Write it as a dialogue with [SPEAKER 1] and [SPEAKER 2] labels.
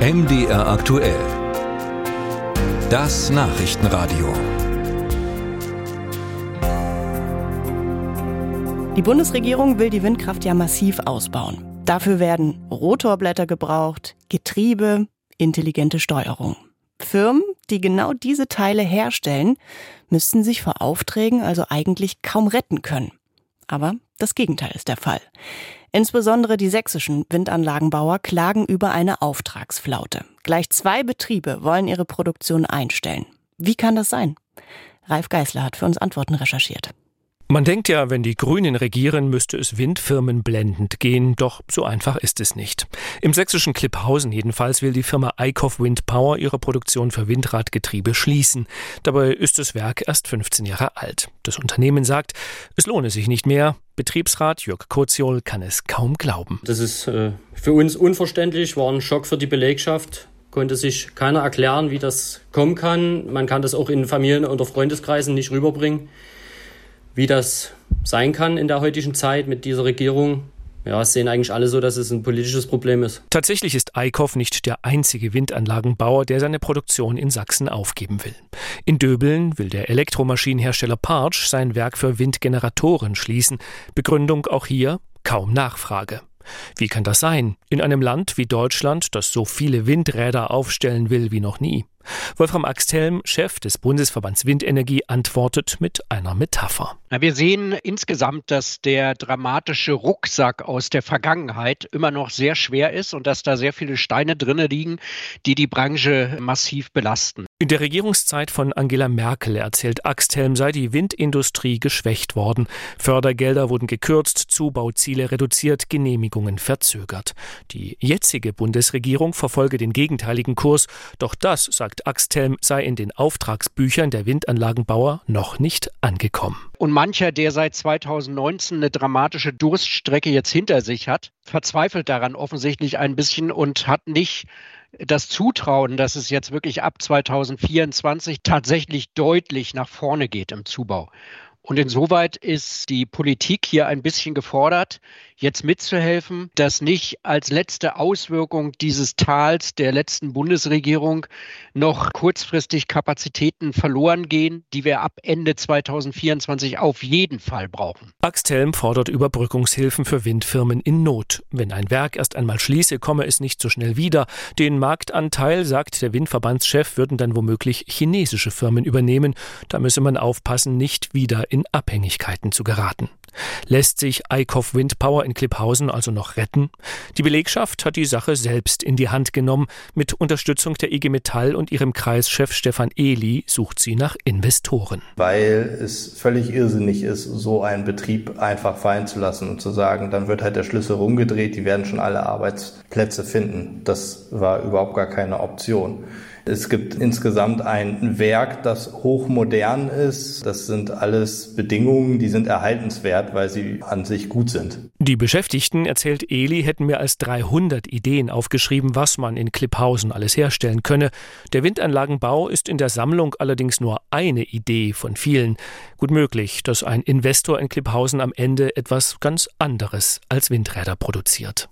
[SPEAKER 1] MDR aktuell. Das Nachrichtenradio.
[SPEAKER 2] Die Bundesregierung will die Windkraft ja massiv ausbauen. Dafür werden Rotorblätter gebraucht, Getriebe, intelligente Steuerung. Firmen, die genau diese Teile herstellen, müssten sich vor Aufträgen also eigentlich kaum retten können. Aber das Gegenteil ist der Fall. Insbesondere die sächsischen Windanlagenbauer klagen über eine Auftragsflaute. Gleich zwei Betriebe wollen ihre Produktion einstellen. Wie kann das sein? Ralf Geißler hat für uns Antworten recherchiert.
[SPEAKER 3] Man denkt ja, wenn die Grünen regieren, müsste es Windfirmen blendend gehen, doch so einfach ist es nicht. Im sächsischen Klipphausen jedenfalls will die Firma Eickhoff Wind Power ihre Produktion für Windradgetriebe schließen. Dabei ist das Werk erst 15 Jahre alt. Das Unternehmen sagt, es lohne sich nicht mehr. Betriebsrat Jörg Koziol kann es kaum glauben.
[SPEAKER 4] Das ist äh, für uns unverständlich, war ein Schock für die Belegschaft konnte sich keiner erklären, wie das kommen kann. Man kann das auch in Familien- oder Freundeskreisen nicht rüberbringen wie das sein kann in der heutigen Zeit mit dieser Regierung. Ja, es sehen eigentlich alle so, dass es ein politisches Problem ist.
[SPEAKER 3] Tatsächlich ist Eickhoff nicht der einzige Windanlagenbauer, der seine Produktion in Sachsen aufgeben will. In Döbeln will der Elektromaschinenhersteller Parch sein Werk für Windgeneratoren schließen. Begründung auch hier kaum Nachfrage. Wie kann das sein? In einem Land wie Deutschland, das so viele Windräder aufstellen will wie noch nie. Wolfram Axthelm, Chef des Bundesverbands Windenergie, antwortet mit einer Metapher.
[SPEAKER 5] wir sehen insgesamt, dass der dramatische Rucksack aus der Vergangenheit immer noch sehr schwer ist und dass da sehr viele Steine drinne liegen, die die Branche massiv belasten.
[SPEAKER 3] In der Regierungszeit von Angela Merkel, erzählt Axthelm, sei die Windindustrie geschwächt worden. Fördergelder wurden gekürzt, Zubauziele reduziert, Genehmigungen verzögert. Die jetzige Bundesregierung verfolge den gegenteiligen Kurs, doch das, sagt Axthelm, sei in den Auftragsbüchern der Windanlagenbauer noch nicht angekommen.
[SPEAKER 5] Und mancher, der seit 2019 eine dramatische Durststrecke jetzt hinter sich hat, verzweifelt daran offensichtlich ein bisschen und hat nicht das Zutrauen, dass es jetzt wirklich ab 2024 tatsächlich deutlich nach vorne geht im Zubau. Und insoweit ist die Politik hier ein bisschen gefordert, jetzt mitzuhelfen, dass nicht als letzte Auswirkung dieses Tals der letzten Bundesregierung noch kurzfristig Kapazitäten verloren gehen, die wir ab Ende 2024 auf jeden Fall brauchen.
[SPEAKER 3] Axthelm fordert Überbrückungshilfen für Windfirmen in Not. Wenn ein Werk erst einmal schließe, komme es nicht so schnell wieder. Den Marktanteil, sagt der Windverbandschef, würden dann womöglich chinesische Firmen übernehmen. Da müsse man aufpassen, nicht wieder in Abhängigkeiten zu geraten. Lässt sich Eickhoff Windpower in Klipphausen also noch retten? Die Belegschaft hat die Sache selbst in die Hand genommen. Mit Unterstützung der IG Metall und ihrem Kreischef Stefan Ehli sucht sie nach Investoren.
[SPEAKER 6] Weil es völlig irrsinnig ist, so einen Betrieb einfach fallen zu lassen und zu sagen, dann wird halt der Schlüssel rumgedreht, die werden schon alle Arbeitsplätze finden. Das war überhaupt gar keine Option. Es gibt insgesamt ein Werk, das hochmodern ist. Das sind alles Bedingungen, die sind erhaltenswert, weil sie an sich gut sind.
[SPEAKER 3] Die Beschäftigten, erzählt Eli, hätten mehr als 300 Ideen aufgeschrieben, was man in Klipphausen alles herstellen könne. Der Windanlagenbau ist in der Sammlung allerdings nur eine Idee von vielen. Gut möglich, dass ein Investor in Klipphausen am Ende etwas ganz anderes als Windräder produziert.